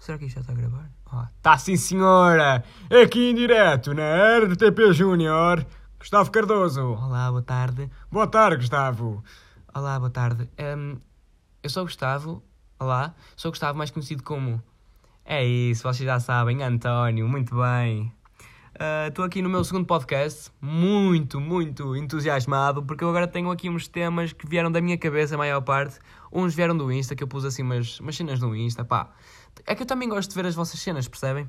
Será que isto já está a gravar? Ah, tá sim, senhora! Aqui em direto, na RTP Júnior, Gustavo Cardoso. Olá, boa tarde. Boa tarde, Gustavo. Olá, boa tarde. Hum, eu sou o Gustavo. Olá. Sou o Gustavo, mais conhecido como... É isso, vocês já sabem, António. Muito bem. Estou aqui no meu segundo podcast, muito, muito entusiasmado, porque eu agora tenho aqui uns temas que vieram da minha cabeça, a maior parte. Uns vieram do Insta, que eu pus assim umas, umas cenas no Insta, pá. É que eu também gosto de ver as vossas cenas, percebem?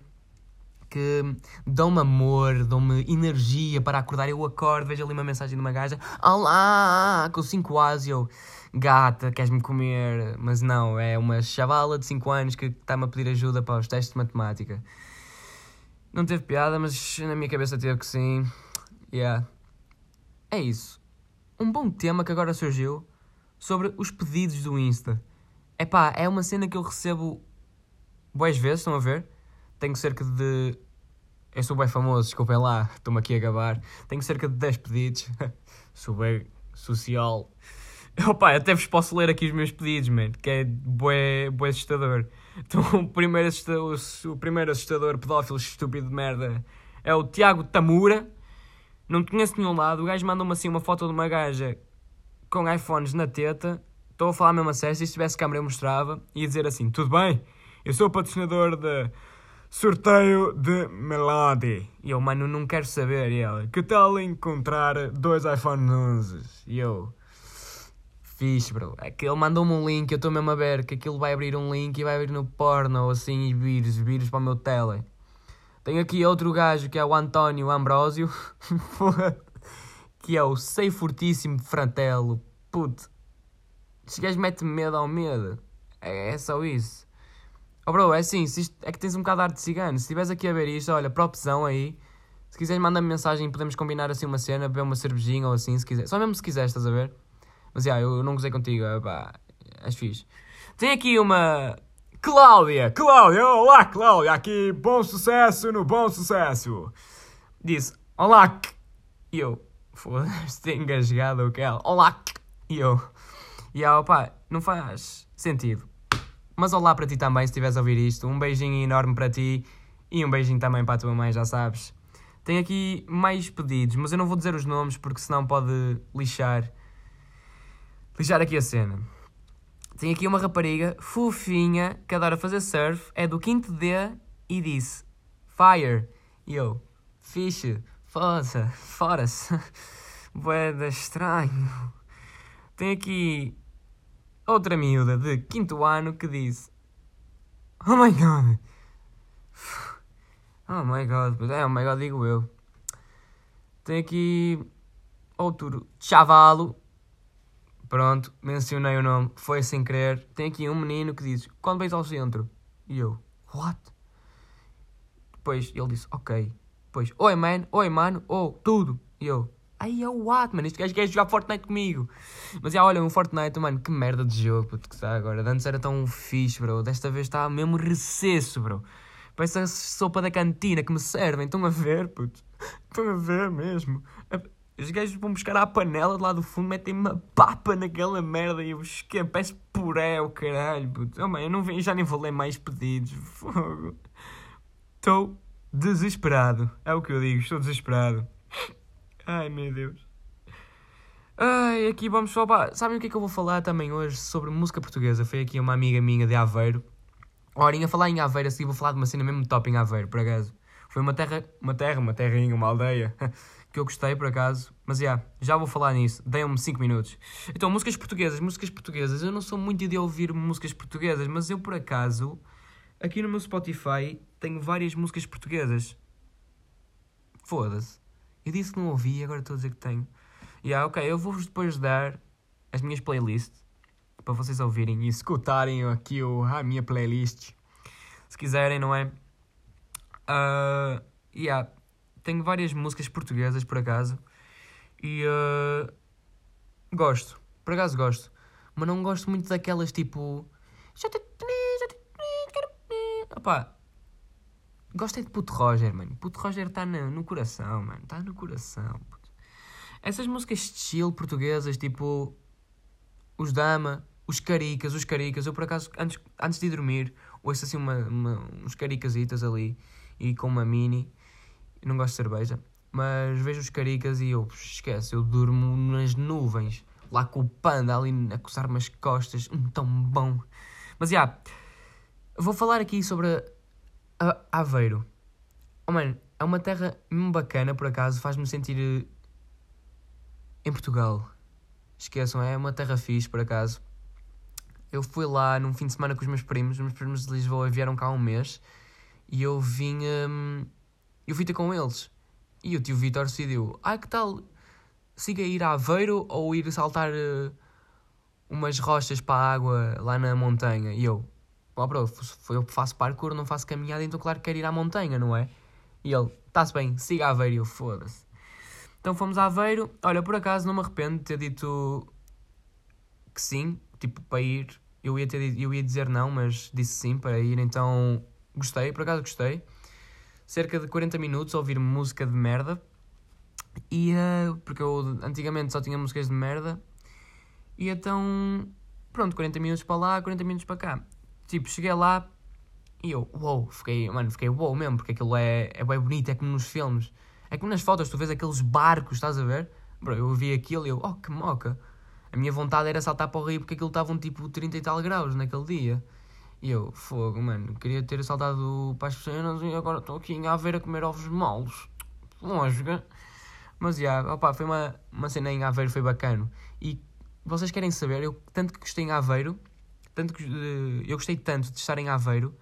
Que dão-me amor, dão-me energia para acordar. Eu acordo, vejo ali uma mensagem de uma gaja: Olá, com 5 A's eu, gata, queres-me comer? Mas não, é uma chavala de 5 anos que está-me a pedir ajuda para os testes de matemática. Não teve piada, mas na minha cabeça teve que sim. Yeah. É isso. Um bom tema que agora surgiu sobre os pedidos do Insta. Epá, é uma cena que eu recebo boas vezes, estão a ver? Tenho cerca de. Eu sou bem famoso, desculpem lá, estou-me aqui a gabar. Tenho cerca de 10 pedidos. sou bem social. Opa, até vos posso ler aqui os meus pedidos, man, que é bué assustador. Então, o primeiro, assustador, o primeiro assustador pedófilo estúpido de merda é o Tiago Tamura. Não conheço nenhum lado. O gajo manda-me assim uma foto de uma gaja com iPhones na teta. Estou a falar mesmo a sério. Se tivesse câmera, eu mostrava. E ia dizer assim: Tudo bem? Eu sou o patrocinador de sorteio de Melody. E eu, mano, não quero saber. E ela: Que tal encontrar dois iPhone 11? E eu fixe, bro. É que ele mandou-me um link, eu estou mesmo a ver que aquilo vai abrir um link e vai abrir no porno assim e vírus, vírus para o meu tele. Tenho aqui outro gajo que é o António Ambrósio, que é o sei fortíssimo de Frantelo. Puto, este gajo mete medo ao medo. É, é só isso. Oh, bro, é assim, isto, é que tens um bocado de arte cigano. Se estiveres aqui a ver isto, olha, para opção aí. Se quiseres, manda-me mensagem podemos combinar assim uma cena, beber uma cervejinha ou assim, se quiser. Só mesmo se quiseres, estás a ver? Mas já, yeah, eu não gozei contigo, pá, és fixe. Tem aqui uma. Cláudia! Cláudia! Olá, Cláudia! Aqui, bom sucesso no bom sucesso! Disse, olá! E eu, foda-se, engasgado o que ela. Olá! E eu, e yeah, pá, não faz sentido. Mas olá para ti também, se estiveres a ouvir isto. Um beijinho enorme para ti e um beijinho também para a tua mãe, já sabes. Tem aqui mais pedidos, mas eu não vou dizer os nomes porque senão pode lixar lixar aqui a cena. Tem aqui uma rapariga fofinha que adora fazer surf, é do 5 D e disse Fire. E eu, fixe, foda-se, fora-se. Boeda estranho. Tem aqui outra miúda de quinto ano que disse Oh my god. Oh my god, é oh my god, digo eu. Tem aqui outro chavalo Pronto, mencionei o nome, foi sem querer. Tem aqui um menino que diz: Quando vais ao centro? E eu: What? Depois ele disse: Ok. Depois: Oi, man, oi, mano, oh, tudo. E eu: Aí é o what, mano? Este gajo quer jogar Fortnite comigo. Mas já, olha, um Fortnite, mano, que merda de jogo, puto, que está agora. Antes era tão fixe, bro. Desta vez está mesmo recesso, bro. Parece a sopa da cantina que me servem. Estão a ver, puto. Estão a ver mesmo. Os gajos vão buscar a panela de lá do fundo, metem uma papa naquela merda e eu esqueço, parece puré o caralho, puto. Oh, man, eu não, já nem vou ler mais pedidos. Fogo. Estou desesperado. É o que eu digo, estou desesperado. Ai, meu Deus. Ai, aqui vamos só para... Sabem o que é que eu vou falar também hoje sobre música portuguesa? Foi aqui uma amiga minha de Aveiro. Horinha, falar em Aveiro, assim, vou falar de uma cena mesmo top em Aveiro, por acaso. Foi uma terra, uma terra, uma terrinha, uma aldeia. que eu gostei por acaso, mas yeah, já vou falar nisso, deem-me 5 minutos. Então, músicas portuguesas, músicas portuguesas, eu não sou muito de ouvir músicas portuguesas, mas eu por acaso, aqui no meu Spotify, tenho várias músicas portuguesas. Foda-se. Eu disse que não ouvi e agora estou a dizer que tenho. Yeah, ok, eu vou-vos depois dar as minhas playlists para vocês ouvirem e escutarem aqui o, a minha playlist. Se quiserem, não é? Uh, yeah, tenho várias músicas portuguesas, por acaso, e uh, gosto, por acaso gosto, mas não gosto muito daquelas tipo. Gosto é de Puto Roger, mano. Puto Roger está no, no coração, mano. Está no coração. Puto. Essas músicas de estilo portuguesas, tipo. Os Dama, os Caricas, os Caricas. Eu, por acaso, antes, antes de dormir, ouço assim uma, uma, uns caricasitas ali e com uma mini. Não gosto de cerveja, mas vejo os caricas e eu esquece, eu durmo nas nuvens, lá com o panda ali a coçar-me as costas, tão bom. Mas já, yeah, vou falar aqui sobre a, a Aveiro. Oh mano, é uma terra bacana por acaso, faz-me sentir eh, em Portugal. Esqueçam, é uma terra fixe por acaso. Eu fui lá num fim de semana com os meus primos, os meus primos de Lisboa vieram cá um mês e eu vim. Hum, eu fui ter com eles. E o tio Vitor decidiu: ah, que tal siga ir a Aveiro ou ir saltar uh, umas rochas para a água lá na montanha? E eu: oh, bro, eu faço parkour, não faço caminhada, então claro que quero ir à montanha, não é? E ele: está-se bem, siga Aveiro. Eu: foda-se. Então fomos a Aveiro. Olha, por acaso não me arrependo de ter dito que sim, tipo, para ir. Eu ia, ter, eu ia dizer não, mas disse sim para ir, então gostei, por acaso gostei. Cerca de 40 minutos a ouvir música de merda. E, uh, porque eu antigamente só tinha músicas de merda. E então, pronto, 40 minutos para lá, 40 minutos para cá. Tipo, cheguei lá e eu, uou, wow, fiquei, mano, fiquei uou wow mesmo, porque aquilo é, é bem bonito, é como nos filmes. É como nas fotos, tu vês aqueles barcos, estás a ver? Bro, eu vi aquilo e eu, oh, que moca. A minha vontade era saltar para o rio porque aquilo estavam tipo 30 e tal graus naquele dia. E eu, fogo, mano, queria ter saltado para as piscinas e agora estou aqui em Aveiro a comer ovos moles. Lógico. Mas, já, yeah, opa, foi uma, uma cena em Aveiro, foi bacana. E vocês querem saber, eu tanto que gostei em Aveiro, tanto que, uh, eu gostei tanto de estar em Aveiro,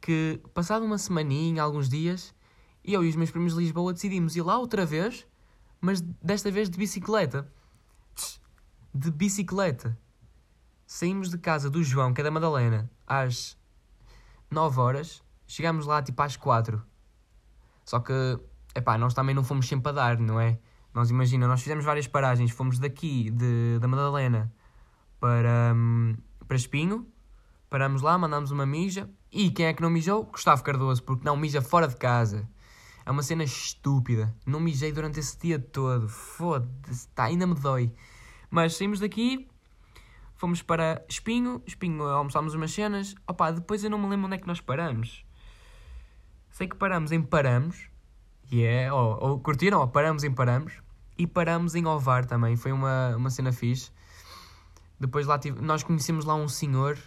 que passado uma semaninha, alguns dias, eu e os meus primos de Lisboa decidimos ir lá outra vez, mas desta vez de bicicleta. De bicicleta. Saímos de casa do João, que é da Madalena, às 9 horas. Chegámos lá tipo às 4. Só que, epá, nós também não fomos sempre a dar, não é? Nós imagina, nós fizemos várias paragens. Fomos daqui, de, da Madalena, para, hum, para Espinho. Paramos lá, mandámos uma mija. E quem é que não mijou? Gustavo Cardoso, porque não mija fora de casa. É uma cena estúpida. Não mijei durante esse dia todo. Foda-se, tá, ainda me dói. Mas saímos daqui, fomos para Espinho. Espinho, almoçámos umas cenas. Opa, depois eu não me lembro onde é que nós paramos. Sei que paramos em Paramos. E yeah. é, ou, ou curtiram? Ou paramos em Paramos. E paramos em Ovar também. Foi uma, uma cena fixe. Depois lá tive, nós conhecemos lá um senhor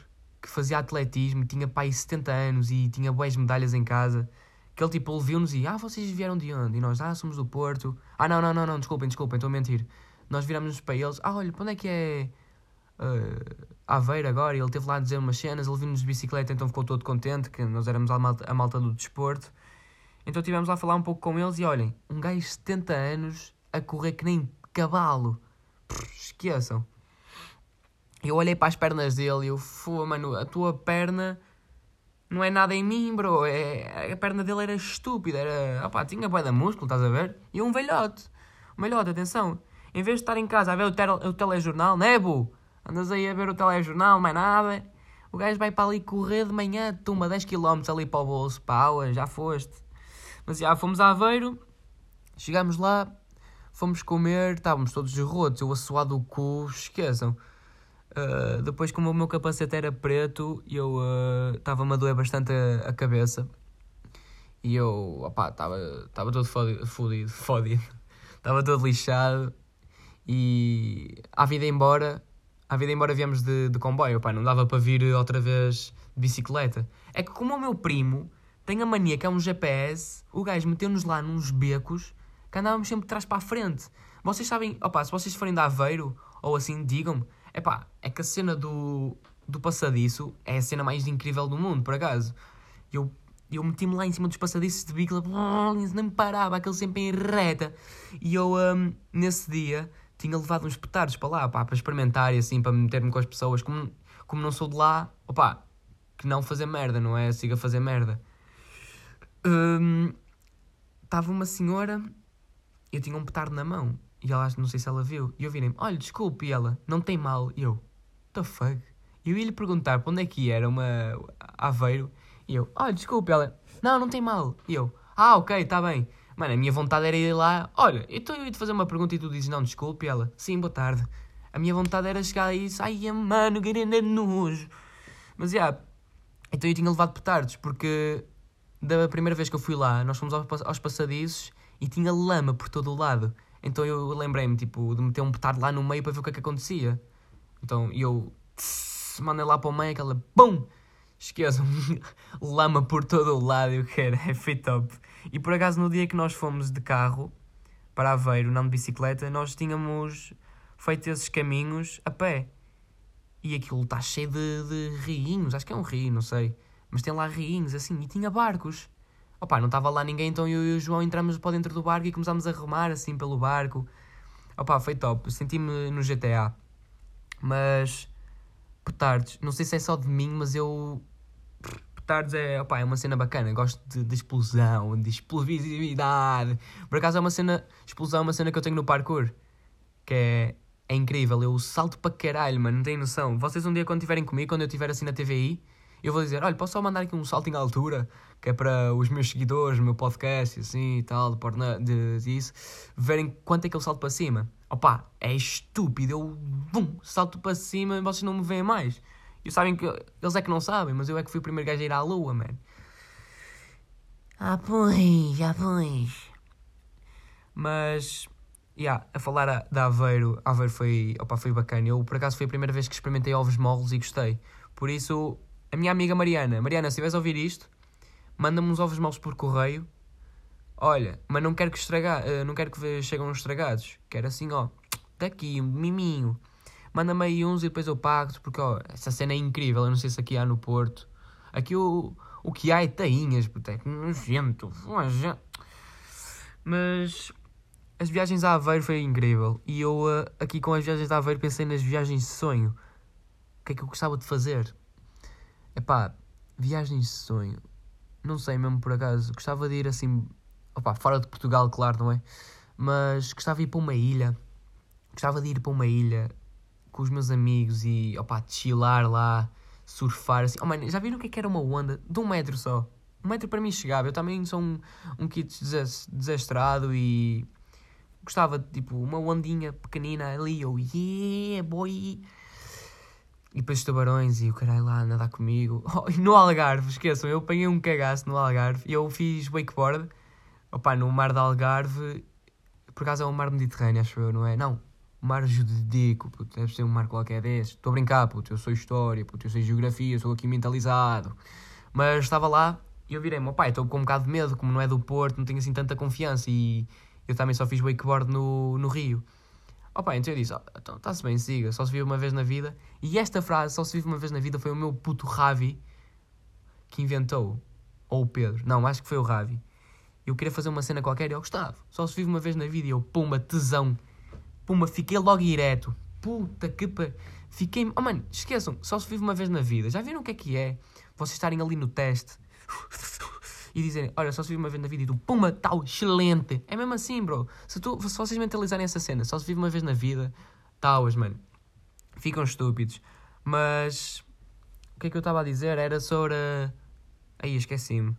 que fazia atletismo, tinha pai 70 anos e tinha boas medalhas em casa. Que ele tipo, ele viu-nos e, ah, vocês vieram de onde? E nós, ah, somos do Porto. Ah, não, não, não, não, desculpem, desculpem, estou a mentir. Nós viramos-nos para eles, ah, olha, para onde é que é uh, Aveiro agora? E ele teve lá a dizer umas cenas, ele viu-nos de bicicleta, então ficou todo contente, que nós éramos a malta, a malta do desporto. Então tivemos lá a falar um pouco com eles e olhem, um gajo de 70 anos a correr que nem cavalo. Esqueçam. Eu olhei para as pernas dele e eu, fui, mano, a tua perna não é nada em mim, bro. É, a perna dele era estúpida, era. Opá, tinha boia de músculo, estás a ver? E um velhote. Um velhote, atenção. Em vez de estar em casa a ver o, tele, o telejornal, né, bu? Andas aí a ver o telejornal, mais nada. O gajo vai para ali correr de manhã, tumba 10km ali para o bolso, pau, já foste. Mas já fomos a Aveiro, chegámos lá, fomos comer, estávamos todos rotos, eu assoado o cu, esqueçam. Uh, depois, como o meu capacete era preto, eu estava-me uh, a doer bastante a, a, cabeça. E eu, opá, estava todo fodido, fodido. Estava todo lixado. E à vida embora, à vida embora viemos de, de comboio, opá, não dava para vir outra vez de bicicleta. É que como o meu primo tem a mania que é um GPS, o gajo meteu-nos lá nos becos que andávamos sempre de trás para a frente. Vocês sabem, opá, se vocês forem de Aveiro ou assim, digam-me, Epá, é que a cena do, do passadiço é a cena mais incrível do mundo, por acaso. Eu, eu meti-me lá em cima dos passadiços de bicla, nem me parava, aquele sempre em reta. E eu, um, nesse dia, tinha levado uns petardos para lá, pá, para experimentar e assim, para meter-me com as pessoas. Como, como não sou de lá, opá, que não fazer merda, não é? Siga a fazer merda. Estava um, uma senhora, eu tinha um petardo na mão. E ela, não sei se ela viu. E eu virei-me, olha, desculpe. E ela, não tem mal. E eu, the fuck? E eu ia lhe perguntar para onde é que era uma Aveiro. E eu, olha, desculpe. Ela, não, não tem mal. E eu, ah, ok, está bem. Mano, a minha vontade era ir lá. Olha, então eu ia te fazer uma pergunta e tu dizes, não, desculpe. E ela, sim, boa tarde. A minha vontade era chegar aí e ai, mano, que nojo. Mas, já, yeah, Então eu tinha levado petardos, porque da primeira vez que eu fui lá, nós fomos aos passadiços e tinha lama por todo o lado. Então eu lembrei-me, tipo, de meter um petardo lá no meio para ver o que é que acontecia. Então eu tss, mandei lá para o meio aquela PUM! Esqueçam, lama por todo o lado, eu quero, é feito top. E por acaso no dia que nós fomos de carro para Aveiro, não de bicicleta, nós tínhamos feito esses caminhos a pé. E aquilo está cheio de, de acho que é um rio, não sei. Mas tem lá riinhos assim, e tinha barcos. Opa, não estava lá ninguém, então eu e o João entramos para dentro do barco e começámos a remar assim pelo barco. Opa, foi top, senti-me no GTA. Mas, petardos, não sei se é só de mim, mas eu petardos é, opa, é uma cena bacana. Gosto de, de, explosão, de explosividade. Por acaso é uma cena. Explosão é uma cena que eu tenho no parkour. Que é, é incrível. Eu salto para caralho, mano. Não tem noção. Vocês um dia, quando estiverem comigo, quando eu estiver assim na TVI, eu vou dizer: olha, posso só mandar aqui um salto em altura? Que é para os meus seguidores, o meu podcast e assim e tal, de, de, disso, verem quanto é que eu salto para cima. Opa, é estúpido. Eu, bum, salto para cima e vocês não me veem mais. E sabem que eles é que não sabem, mas eu é que fui o primeiro gajo a ir à lua, mano. Ah, pois, ah, pois. Mas, yeah, a falar da Aveiro, Aveiro foi, opa, foi bacana. Eu, por acaso, foi a primeira vez que experimentei ovos moles e gostei. Por isso, a minha amiga Mariana, Mariana, se estiveres a ouvir isto, manda-me uns ovos moles por correio. Olha, mas não quero que estragar, uh, não quero que cheguem estragados. Quero assim, ó, daqui, um miminho manda-me aí uns e depois eu pago porque ó, essa cena é incrível. Eu não sei se aqui há no Porto. Aqui o, o que há é tainhas, puta, é nojento. Mas as viagens a Aveiro foi incrível. E eu uh, aqui com as viagens a Aveiro pensei nas viagens de sonho. O que é que eu gostava de fazer? É pá, viagens de sonho. Não sei mesmo por acaso. Gostava de ir assim. Opa, fora de Portugal, claro, não é? Mas gostava de ir para uma ilha. Gostava de ir para uma ilha com os meus amigos e, opá, chilar lá, surfar assim. Oh, mano, já viram o que, é que era uma onda de um metro só? Um metro para mim chegava. Eu também sou um, um kit desastrado e gostava de, tipo, uma ondinha pequenina ali. Eu, yeah, boy. E depois os tubarões e o caralho lá a nadar comigo. Oh, no Algarve, esqueçam, eu apanhei um cagaço no Algarve e eu fiz wakeboard. Opá, no mar de Algarve. Por acaso é um mar Mediterrâneo, acho eu, não é? Não, mar judico, puto, deve ser um mar qualquer desse. Estou a brincar, puto, eu sou história, puto, eu sei geografia, sou aqui mentalizado. Mas estava lá e eu virei-me, pai, estou com um bocado de medo, como não é do Porto, não tenho assim tanta confiança e eu também só fiz wakeboard no, no Rio. Pai, então eu disse, oh, então está-se bem, siga, só se vive uma vez na vida. E esta frase, só se vive uma vez na vida, foi o meu puto Ravi que inventou. Ou o Pedro, não, acho que foi o Ravi. Eu queria fazer uma cena qualquer e eu gostava. Só se vive uma vez na vida e eu, pumba, tesão Puma, fiquei logo direto. Puta que pa... Fiquei... Oh, mano, esqueçam, só se vive uma vez na vida. Já viram o que é que é? Vocês estarem ali no teste e dizerem, olha, só se vive uma vez na vida e tu, puma, tal, excelente. É mesmo assim, bro. Se, tu, se vocês mentalizarem essa cena, só se vive uma vez na vida, tauas, mano. Ficam estúpidos. Mas... O que é que eu estava a dizer? Era sobre... Aí, esqueci-me.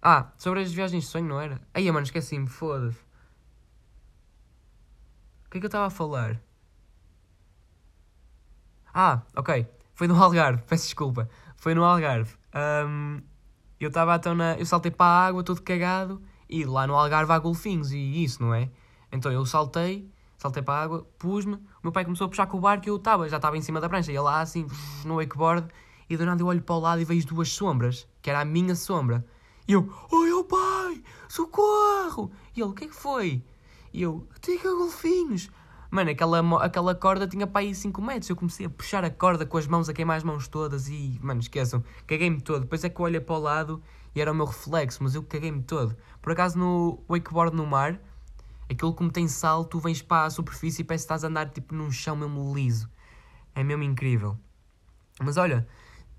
Ah, sobre as viagens de sonho, não era? Aí, mano, esqueci-me, foda-se que é que eu estava a falar? Ah, ok. Foi no Algarve, peço desculpa. Foi no Algarve. Um, eu estava então na. Eu saltei para a água todo cagado e lá no Algarve há golfinhos e isso, não é? Então eu saltei, saltei para a água, pus-me, o meu pai começou a puxar com o barco e eu estava, já estava em cima da prancha, ia lá assim, no wakeboard, e do nada eu olho para o lado e vejo duas sombras, que era a minha sombra. E eu, oi, oh, pai, socorro! E ele, o que é que foi? E eu, tenho golfinhos. Mano, aquela, aquela corda tinha para aí 5 metros. Eu comecei a puxar a corda com as mãos, a queimar as mãos todas e, mano, esqueçam, caguei-me todo. Depois é que eu olhei para o lado e era o meu reflexo, mas eu caguei-me todo. Por acaso no wakeboard no mar, aquilo como tem sal, tu vens para a superfície e parece que estás a andar tipo num chão mesmo liso. É mesmo incrível. Mas olha,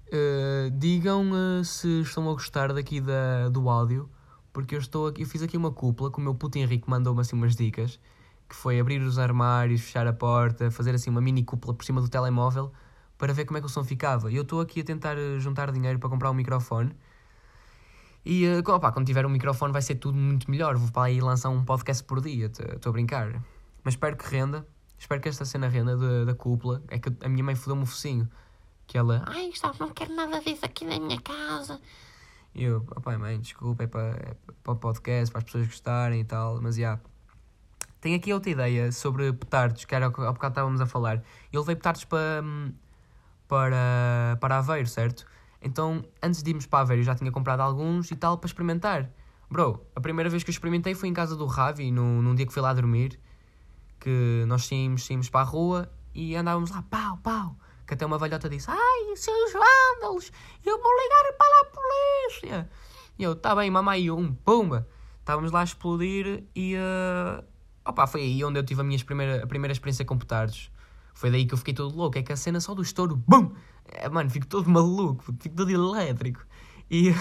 uh, digam uh, se estão a gostar daqui da, do áudio porque eu estou aqui, eu fiz aqui uma cúpula que o meu puto Henrique mandou-me assim umas dicas, que foi abrir os armários, fechar a porta, fazer assim uma mini cúpula por cima do telemóvel para ver como é que o som ficava. Eu estou aqui a tentar eh, juntar dinheiro para comprar um microfone. E uh, opa, quando tiver um microfone vai ser tudo muito melhor. Vou para aí lançar um podcast por dia, estou a brincar. Mas espero que renda. Espero que esta cena renda da, da cúpula. É que a minha mãe fodeu-me o focinho. Que ela, ai Gustavo, não quero nada disso aqui na minha casa. E eu, papai, mãe, desculpa, é para, é para o podcast, para as pessoas gostarem e tal, mas já. Yeah. Tenho aqui outra ideia sobre petardos, que era o que há bocado estávamos a falar. Eu levei petardos para, para, para Aveiro, certo? Então, antes de irmos para Aveiro, eu já tinha comprado alguns e tal para experimentar. Bro, a primeira vez que eu experimentei foi em casa do Ravi, no, num dia que fui lá dormir, que nós saímos, saímos para a rua e andávamos lá, pau, pau, que até uma velhota disse, ai, seus vândalos, eu vou ligar para a polícia. E eu, tá bem, mamãe, um, pumba. Estávamos lá a explodir e, uh, opa, foi aí onde eu tive a minha primeira, a primeira experiência com petardos. Foi daí que eu fiquei todo louco, é que a cena só do estouro, BUM! É, mano, fico todo maluco, fico todo elétrico. E uh,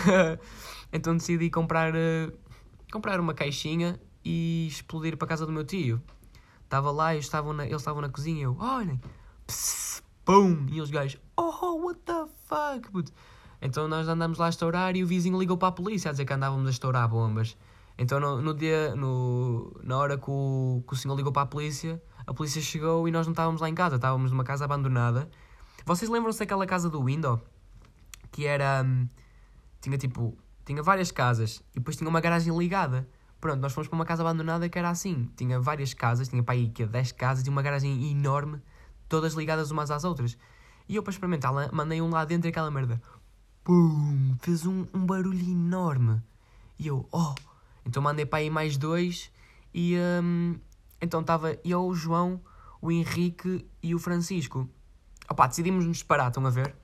então decidi comprar, uh, comprar uma caixinha e explodir para a casa do meu tio. Estava lá, eles estavam na, eles estavam na cozinha eu, olhem, pum! E os gajos, oh, what the fuck? Puto. Então nós andamos lá a estourar e o vizinho ligou para a polícia a dizer que andávamos a estourar bombas. Então no, no dia, no, na hora que o, que o senhor ligou para a polícia, a polícia chegou e nós não estávamos lá em casa, estávamos numa casa abandonada. Vocês lembram-se daquela casa do Window? Que era. Hum, tinha tipo. Tinha várias casas e depois tinha uma garagem ligada. Pronto, nós fomos para uma casa abandonada que era assim. Tinha várias casas, tinha para aí que 10 casas e uma garagem enorme, todas ligadas umas às outras. E eu para experimentar mandei um lá dentro e aquela merda. Pum! Fez um, um barulho enorme. E eu, oh! Então mandei para aí mais dois e um, então estava eu, o João, o Henrique e o Francisco. Opá, decidimos nos parar, estão a ver?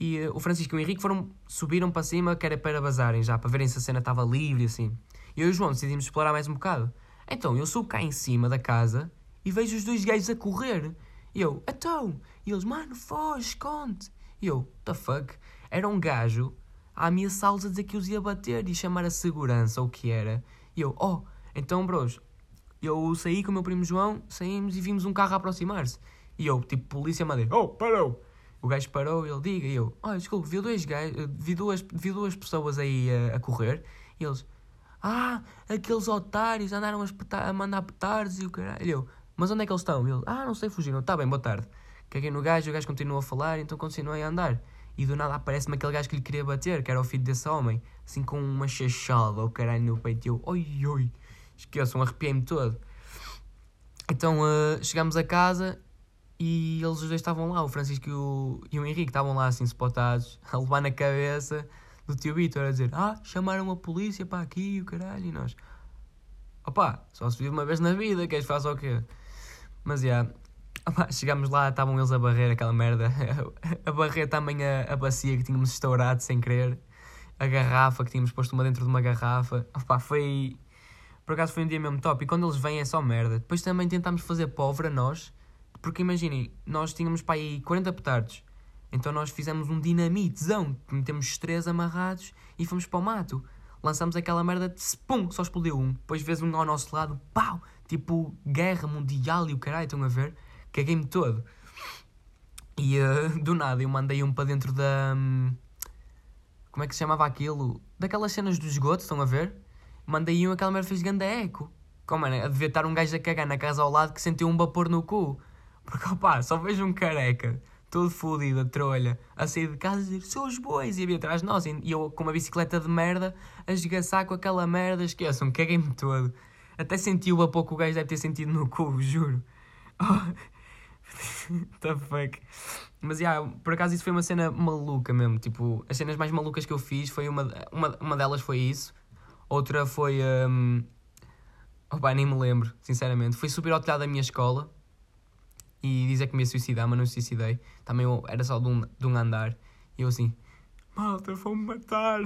E uh, o Francisco e o Henrique foram, subiram para cima, que era para bazarem já, para verem se a cena estava livre assim. E eu e o João decidimos explorar mais um bocado. Então eu subo cá em cima da casa e vejo os dois gajos a correr. E eu, então? E eles, mano, foge, esconde. E eu, the fuck? Era um gajo a ameaçá-los a dizer que os ia bater e chamar a segurança, ou o que era. E eu, oh, então, bros, eu saí com o meu primo João, saímos e vimos um carro aproximar-se. E eu, tipo, polícia, mandei, oh, parou! O gajo parou, ele diga, e eu, oh, desculpe, vi, dois gajos, vi, duas, vi duas pessoas aí a, a correr, e eles, ah, aqueles otários andaram a, espetar, a mandar petardos e o caralho. E eu, mas onde é que eles estão? E ele, ah, não sei, fugiram, tá bem, boa tarde. Caguei no gajo, o gajo continuou a falar, então continuei a andar. E do nada aparece-me aquele gajo que lhe queria bater, que era o filho desse homem, assim com uma chachada, o caralho no peito, e eu, oi, oi, esqueçam, arrepiei-me todo. Então uh, chegamos a casa e eles os dois estavam lá, o Francisco e o, e o Henrique estavam lá assim spotados, a levar na cabeça do tio Vitor, a dizer: Ah, chamaram a polícia para aqui, o caralho, e nós, opá, só se vive uma vez na vida, queres fazer o quê? Mas já, yeah, opa, chegámos lá, estavam eles a barrer aquela merda, a barrer também a, a bacia que tínhamos estourado sem querer, a garrafa que tínhamos posto uma dentro de uma garrafa, opá, foi. Por acaso foi um dia mesmo top, e quando eles vêm é só merda. Depois também tentámos fazer pólvora nós porque imaginem, nós tínhamos para aí 40 petardos. Então nós fizemos um dinamitezão, metemos três amarrados e fomos para o mato. Lançamos aquela merda de pum, só explodiu um. Depois vês um ao nosso lado, pau, tipo guerra mundial e o caralho, estão a ver? Caguei-me todo. E uh, do nada eu mandei um para dentro da. Um, como é que se chamava aquilo? Daquelas cenas do esgoto, estão a ver? Mandei um, aquela merda fez grande eco. Como é? Devia estar um gajo a cagar na casa ao lado que sentiu um vapor no cu. Porque, opá, só vejo um careca, todo fodido, a trolha, a sair de casa e dizer, seus bois, e havia atrás de nós, e eu com uma bicicleta de merda, a esgaçar com aquela merda, esqueçam, caguei-me todo. Até senti o vapor que o gajo deve ter sentido no cu, juro. Oh. the fuck. Mas, yeah, por acaso isso foi uma cena maluca mesmo, tipo, as cenas mais malucas que eu fiz, foi uma, uma, uma delas foi isso, outra foi, um... opá, nem me lembro, sinceramente, foi subir ao telhado da minha escola, e dizer que me ia suicidar, mas não suicidei. Também era só de um, de um andar. E eu assim, malta, vão-me matar.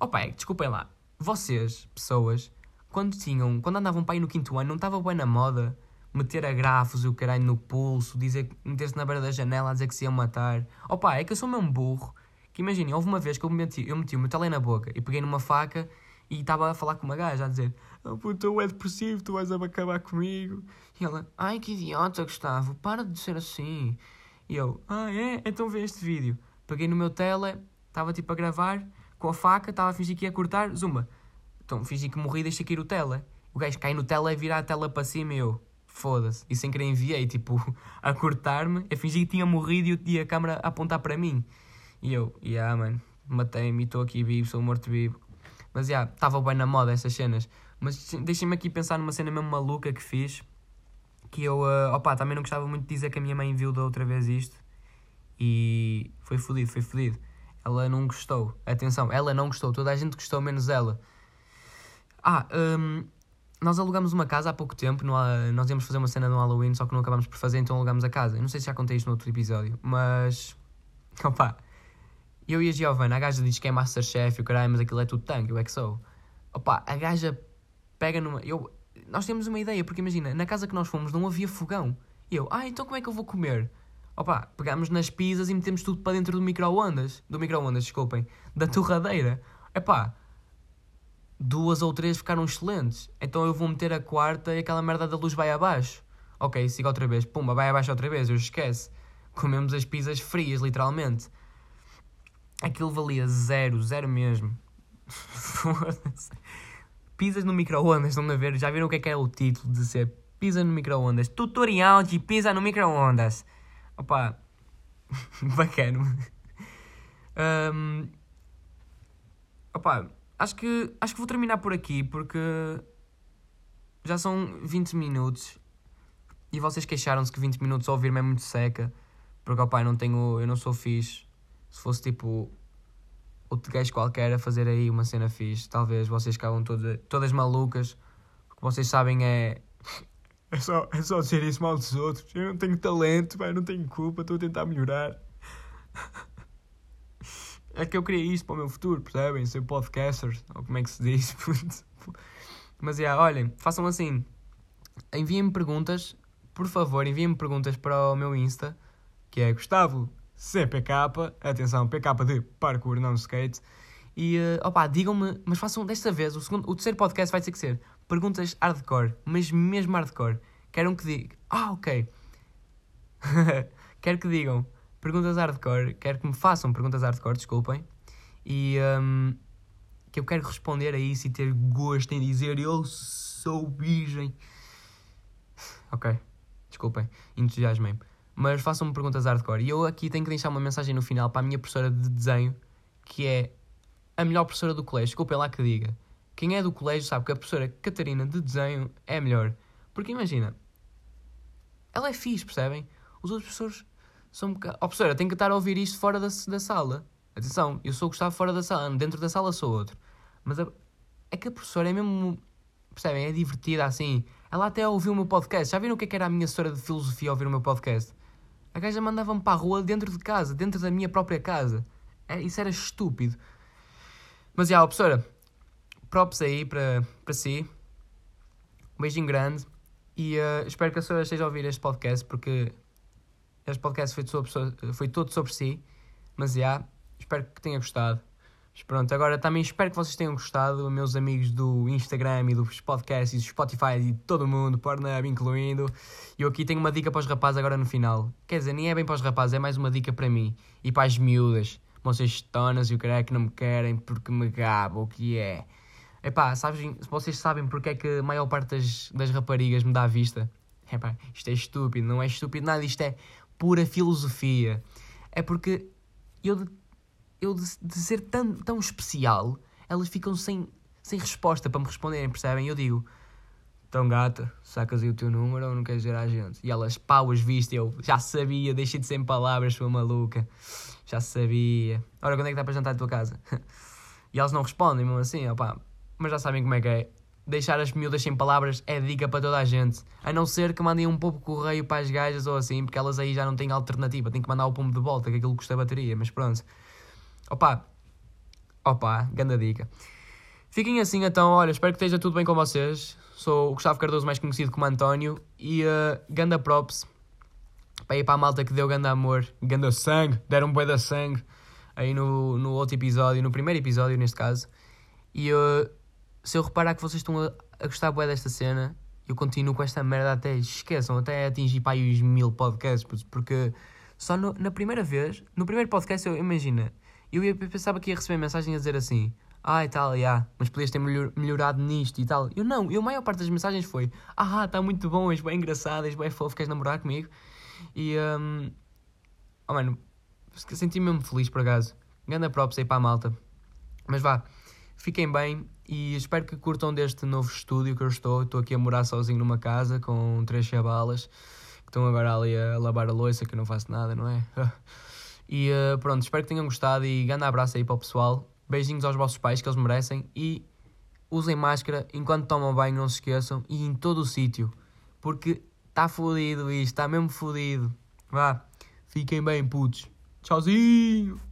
Oh pai, desculpem lá. Vocês, pessoas, quando tinham, quando andavam para aí no quinto ano, não estava bem na moda meter agrafos e o caralho no pulso, dizer, meter-se na beira da janela a dizer que se iam matar. Pai, é que eu sou mesmo burro. Que imaginem, houve uma vez que eu meti, eu meti o meu tele na boca e peguei numa faca e estava a falar com uma gaja a dizer oh, puto, tu é depressivo, tu vais acabar comigo. E ela, ai que idiota Gustavo, para de ser assim. E eu, ah é? Então vê este vídeo. Peguei no meu tele, estava tipo a gravar, com a faca, estava a fingir que ia cortar, zumba. Então fingi que morri e deixei cair o tele. O gajo cai no tele, vira a tela para cima e eu, foda-se. E sem querer enviei, tipo, a cortar-me, a fingir que tinha morrido e a câmera a apontar para mim. E eu, yeah, mano, matei-me e estou aqui vivo, sou morto-vivo. Mas, já, yeah, estava bem na moda essas cenas. Mas deixem-me aqui pensar numa cena mesmo maluca que fiz. Que eu, uh, opa, também não gostava muito de dizer que a minha mãe viu da outra vez isto. E foi fodido, foi fodido. Ela não gostou. Atenção, ela não gostou. Toda a gente gostou, menos ela. Ah, um, nós alugamos uma casa há pouco tempo. No, nós íamos fazer uma cena no Halloween, só que não acabámos por fazer, então alugamos a casa. Eu não sei se já contei isto no outro episódio, mas. Opa, eu e a Giovanna, a gaja diz que é Masterchef e o caralho, mas aquilo é tudo tanque, eu é que sou. Opa, a gaja pega numa. Eu, nós temos uma ideia, porque imagina, na casa que nós fomos não havia fogão. E eu, ah, então como é que eu vou comer? Opa, pegámos nas pizzas e metemos tudo para dentro do micro-ondas. Do micro-ondas, desculpem. Da torradeira. Epá, duas ou três ficaram excelentes. Então eu vou meter a quarta e aquela merda da luz vai abaixo. Ok, siga outra vez. Pumba, vai abaixo outra vez. Eu esquece. Comemos as pizzas frias, literalmente. Aquilo valia zero, zero mesmo. Pizzas no micro-ondas, estão a ver? Já viram o que é que é o título de ser pizza no micro-ondas? Tutorial de pizza no micro-ondas. Opa, bacana. um, opa, acho que, acho que vou terminar por aqui porque já são 20 minutos e vocês queixaram-se que 20 minutos a ouvir-me é muito seca porque opa, eu não tenho, eu não sou fixe. Se fosse tipo outro gajo qualquer a fazer aí uma cena fixe, talvez vocês ficavam todas, todas malucas. O que vocês sabem é é só, é só dizer isso mal dos outros. Eu não tenho talento, pai, não tenho culpa, estou a tentar melhorar. É que eu queria isto para o meu futuro, percebem? Ser podcaster, ou como é que se diz? Mas, yeah, olhem, façam assim. Enviem-me perguntas, por favor, enviem-me perguntas para o meu Insta, que é Gustavo CPK, atenção, PK de parkour, não skate. E, uh, opá, digam-me, mas façam desta vez, o, segundo, o terceiro podcast vai ter que ser perguntas hardcore, mas mesmo hardcore. Querem que diga. Ah, ok. quero que digam perguntas hardcore, quero que me façam perguntas hardcore, desculpem. E um, que eu quero responder a isso e ter gosto em dizer eu sou virgem. Ok, desculpem, entusiasmei-me. Mas façam-me perguntas hardcore. E eu aqui tenho que deixar uma mensagem no final para a minha professora de desenho, que é a melhor professora do colégio. Desculpem lá que diga. Quem é do colégio sabe que a professora Catarina de desenho é melhor. Porque imagina, ela é fixe, percebem? Os outros professores são um bocado. Oh, professora, tenho que estar a ouvir isto fora da, da sala. Atenção, eu sou o Gustavo fora da sala, dentro da sala sou outro. Mas a... é que a professora é mesmo. Percebem? É divertida assim. Ela até ouviu o meu podcast. Já viram o que, é que era a minha história de filosofia ouvir o meu podcast? A gaja mandava-me para a rua dentro de casa, dentro da minha própria casa. É, isso era estúpido. Mas já, professora, props aí para, para si. Um beijinho grande. E uh, espero que a senhora esteja a ouvir este podcast, porque este podcast foi, sobre, foi todo sobre si. Mas já, yeah, espero que tenha gostado. Mas pronto, agora também espero que vocês tenham gostado, meus amigos do Instagram e dos podcasts e do Spotify e de todo mundo, Pornhub incluindo. E eu aqui tenho uma dica para os rapazes agora no final. Quer dizer, nem é bem para os rapazes, é mais uma dica para mim e para as miúdas. Vocês tonas e o cara é que não me querem porque me gabo, o que é? Epá, sabes, vocês sabem porque é que a maior parte das, das raparigas me dá a vista? Epá, isto é estúpido, não é estúpido nada, isto é pura filosofia. É porque eu, eu de, de ser tão, tão especial, elas ficam sem, sem resposta para me responderem, percebem? Eu digo, então gata, sacas aí o teu número ou não queres dizer à gente? E elas, pau, as viste, eu já sabia, deixei de ser palavras, sua maluca. Já sabia. Ora, quando é que dá para jantar à tua casa? e elas não respondem, mesmo assim, opá mas já sabem como é que é. Deixar as miúdas sem palavras é dica para toda a gente. A não ser que mandem um pouco correio para as gajas ou assim, porque elas aí já não têm alternativa. Têm que mandar o pombo de volta, que aquilo custa a bateria. Mas pronto. Opa. Opa, grande dica. Fiquem assim então, olha, espero que esteja tudo bem com vocês. Sou o Gustavo Cardoso, mais conhecido como António. E uh, ganda props para ir para a malta que deu ganda amor, ganda sangue, deram um boi da sangue aí no, no outro episódio, no primeiro episódio neste caso. E uh, se eu reparar que vocês estão a, a gostar bué desta cena, eu continuo com esta merda até, esqueçam, até atingir para aí os mil podcasts, porque só no, na primeira vez, no primeiro podcast, eu imagina, eu ia, pensava que ia receber mensagem a dizer assim, ah, e tal, yeah, mas podias ter melhor, melhorado nisto e tal. Eu não, eu, a maior parte das mensagens foi, ah, está muito bom, és bem engraçado, és bem fofo, queres namorar comigo? E, um, oh mano, senti-me mesmo feliz por acaso. Ganda props aí para a malta. Mas vá, fiquem bem e espero que curtam deste novo estúdio que eu estou. Estou aqui a morar sozinho numa casa com três chavalas que estão agora ali a lavar a louça, que eu não faço nada, não é? e uh, pronto, espero que tenham gostado e grande abraço aí para o pessoal. Beijinhos aos vossos pais que eles merecem e usem máscara enquanto tomam banho, não se esqueçam, e em todo o sítio, porque está fodido isto, está mesmo fodido. Vá, fiquem bem, putos. Tchauzinho!